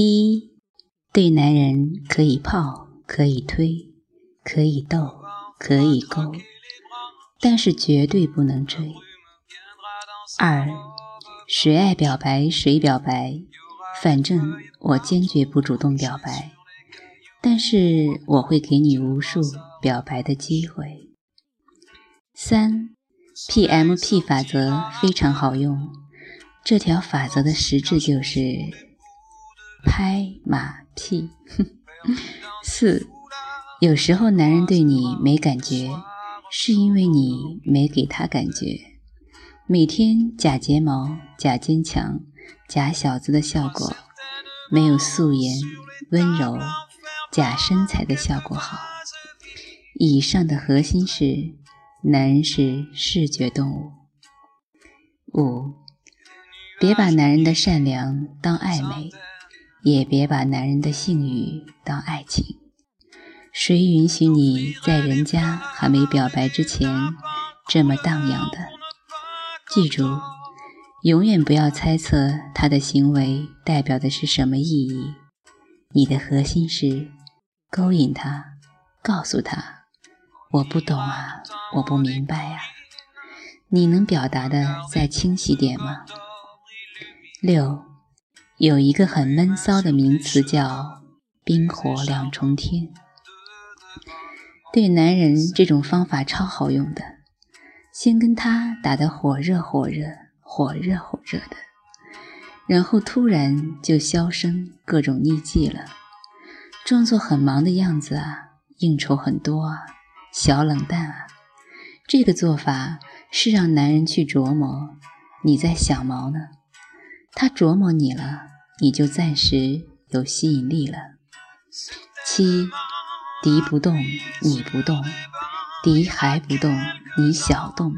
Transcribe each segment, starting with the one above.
一对男人可以泡，可以推，可以逗，可以勾，但是绝对不能追。二谁爱表白谁表白，反正我坚决不主动表白，但是我会给你无数表白的机会。三 PMP 法则非常好用，这条法则的实质就是拍马屁。四有时候男人对你没感觉，是因为你没给他感觉。每天假睫毛、假坚强、假小子的效果，没有素颜、温柔、假身材的效果好。以上的核心是。男人是视觉动物。五，别把男人的善良当暧昧，也别把男人的性欲当爱情。谁允许你在人家还没表白之前这么荡漾的？记住，永远不要猜测他的行为代表的是什么意义。你的核心是勾引他，告诉他。我不懂啊，我不明白呀，你能表达的再清晰点吗？六，有一个很闷骚的名词叫冰火两重天。对男人这种方法超好用的，先跟他打得火热火热火热火热的，然后突然就销声各种匿迹了，装作很忙的样子啊，应酬很多啊。小冷淡啊，这个做法是让男人去琢磨你在想毛呢。他琢磨你了，你就暂时有吸引力了。七，敌不动你不动，敌还不动你小动，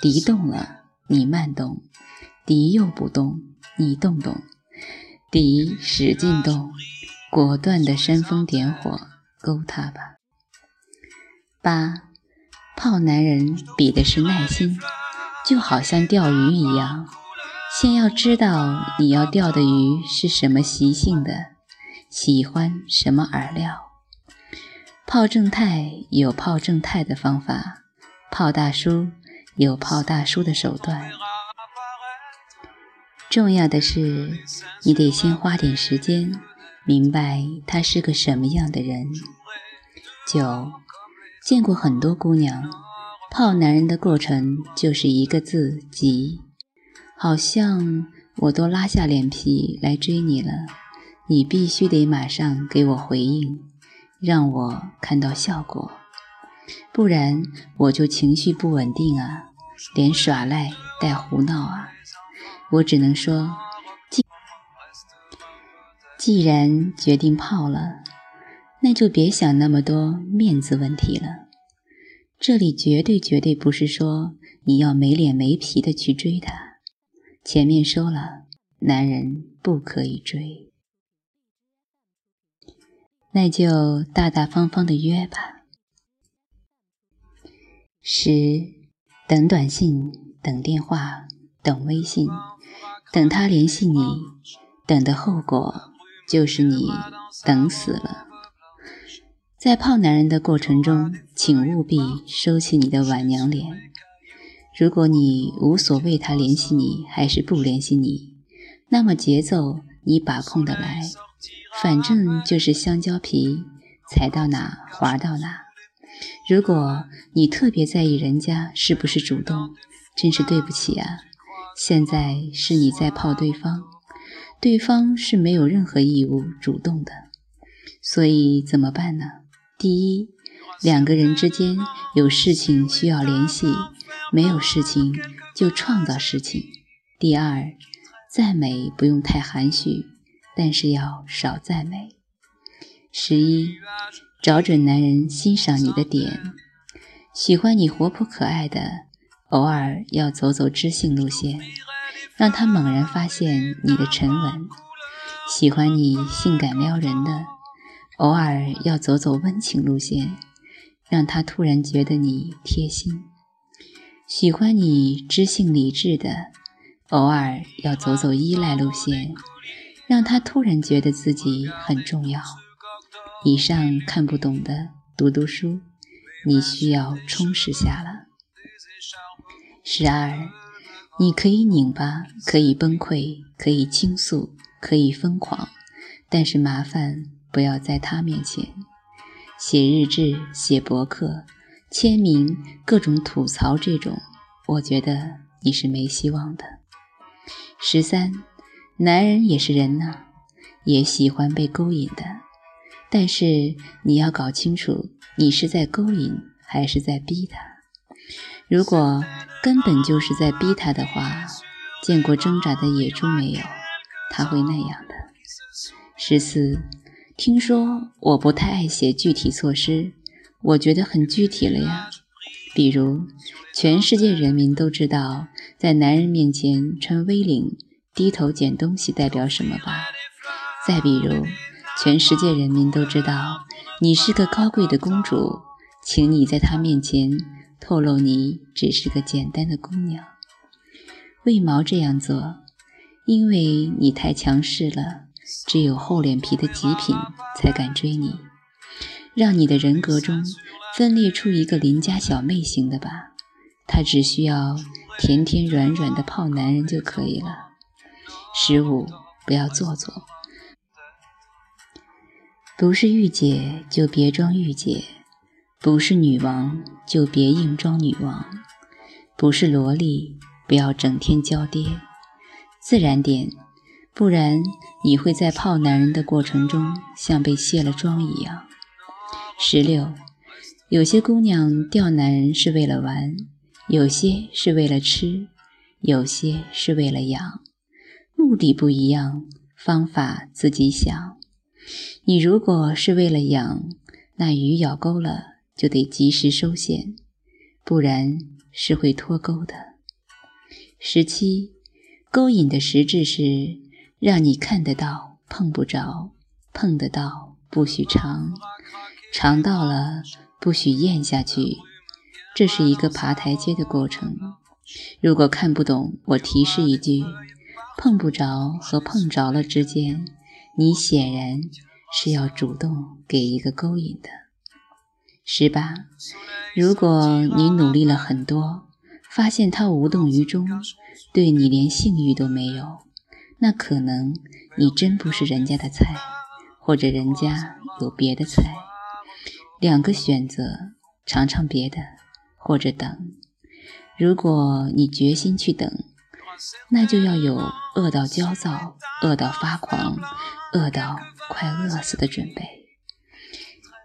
敌动了你慢动，敌又不动你动动，敌使劲动，果断的煽风点火勾他吧。八，泡男人比的是耐心，就好像钓鱼一样，先要知道你要钓的鱼是什么习性的，喜欢什么饵料。泡正太有泡正太的方法，泡大叔有泡大叔的手段。重要的是，你得先花点时间，明白他是个什么样的人。九。见过很多姑娘泡男人的过程就是一个字急，好像我都拉下脸皮来追你了，你必须得马上给我回应，让我看到效果，不然我就情绪不稳定啊，连耍赖带胡闹啊。我只能说，既既然决定泡了。那就别想那么多面子问题了。这里绝对绝对不是说你要没脸没皮的去追他。前面说了，男人不可以追，那就大大方方的约吧。十，等短信，等电话，等微信，等他联系你，等的后果就是你等死了。在泡男人的过程中，请务必收起你的晚娘脸。如果你无所谓他联系你还是不联系你，那么节奏你把控得来，反正就是香蕉皮，踩到哪滑到哪。如果你特别在意人家是不是主动，真是对不起啊！现在是你在泡对方，对方是没有任何义务主动的，所以怎么办呢？第一，两个人之间有事情需要联系，没有事情就创造事情。第二，赞美不用太含蓄，但是要少赞美。十一，找准男人欣赏你的点，喜欢你活泼可爱的，偶尔要走走知性路线，让他猛然发现你的沉稳；喜欢你性感撩人的。偶尔要走走温情路线，让他突然觉得你贴心；喜欢你知性理智的，偶尔要走走依赖路线，让他突然觉得自己很重要。以上看不懂的，读读书，你需要充实下了。十二，你可以拧巴，可以崩溃，可以倾诉，可以疯狂，但是麻烦不要在他面前写日志、写博客、签名、各种吐槽这种，我觉得你是没希望的。十三。男人也是人呐，也喜欢被勾引的，但是你要搞清楚，你是在勾引还是在逼他。如果根本就是在逼他的话，见过挣扎的野猪没有？他会那样的。十四，听说我不太爱写具体措施，我觉得很具体了呀。比如，全世界人民都知道，在男人面前穿 V 领。低头捡东西代表什么吧？再比如，全世界人民都知道你是个高贵的公主，请你在他面前透露你只是个简单的姑娘。为毛这样做？因为你太强势了，只有厚脸皮的极品才敢追你。让你的人格中分裂出一个邻家小妹型的吧，她只需要甜甜软软的泡男人就可以了。十五，不要做作。不是御姐就别装御姐，不是女王就别硬装女王，不是萝莉不要整天娇爹，自然点，不然你会在泡男人的过程中像被卸了妆一样。十六，有些姑娘钓男人是为了玩，有些是为了吃，有些是为了养。目的不一样，方法自己想。你如果是为了养，那鱼咬钩了就得及时收线，不然是会脱钩的。十七，勾引的实质是让你看得到，碰不着；碰得到，不许尝；尝到了，不许咽下去。这是一个爬台阶的过程。如果看不懂，我提示一句。碰不着和碰着了之间，你显然是要主动给一个勾引的。十八，如果你努力了很多，发现他无动于衷，对你连性欲都没有，那可能你真不是人家的菜，或者人家有别的菜。两个选择，尝尝别的，或者等。如果你决心去等。那就要有饿到焦躁、饿到发狂、饿到快饿死的准备。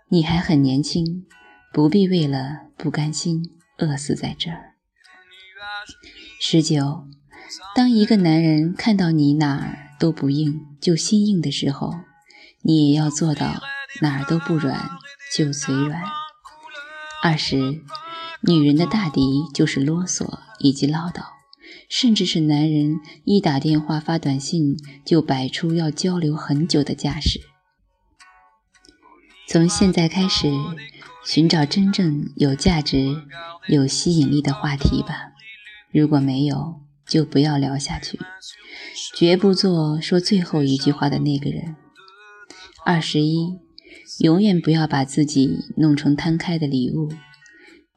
你还很年轻，不必为了不甘心饿死在这儿。十九，当一个男人看到你哪儿都不硬就心硬的时候，你也要做到哪儿都不软就嘴软。二十，女人的大敌就是啰嗦以及唠叨。甚至是男人一打电话发短信就摆出要交流很久的架势。从现在开始，寻找真正有价值、有吸引力的话题吧。如果没有，就不要聊下去。绝不做说最后一句话的那个人。二十一，永远不要把自己弄成摊开的礼物，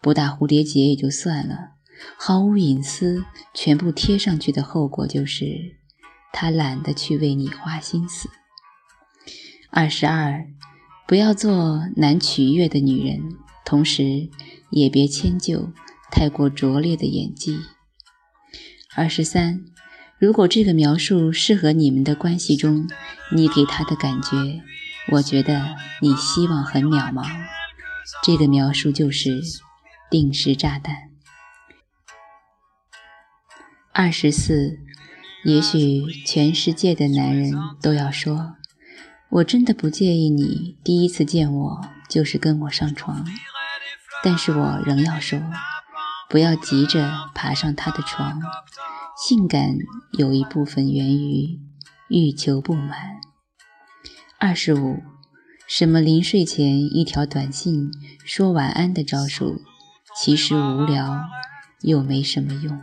不打蝴蝶结也就算了。毫无隐私，全部贴上去的后果就是，他懒得去为你花心思。二十二，不要做难取悦的女人，同时也别迁就太过拙劣的演技。二十三，如果这个描述适合你们的关系中，你给他的感觉，我觉得你希望很渺茫。这个描述就是定时炸弹。二十四，也许全世界的男人都要说：“我真的不介意你第一次见我就是跟我上床。”但是我仍要说，不要急着爬上他的床。性感有一部分源于欲求不满。二十五，什么临睡前一条短信说晚安的招数，其实无聊又没什么用。